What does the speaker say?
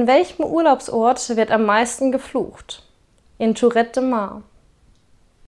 In welchem Urlaubsort wird am meisten geflucht? In Tourette de Mar.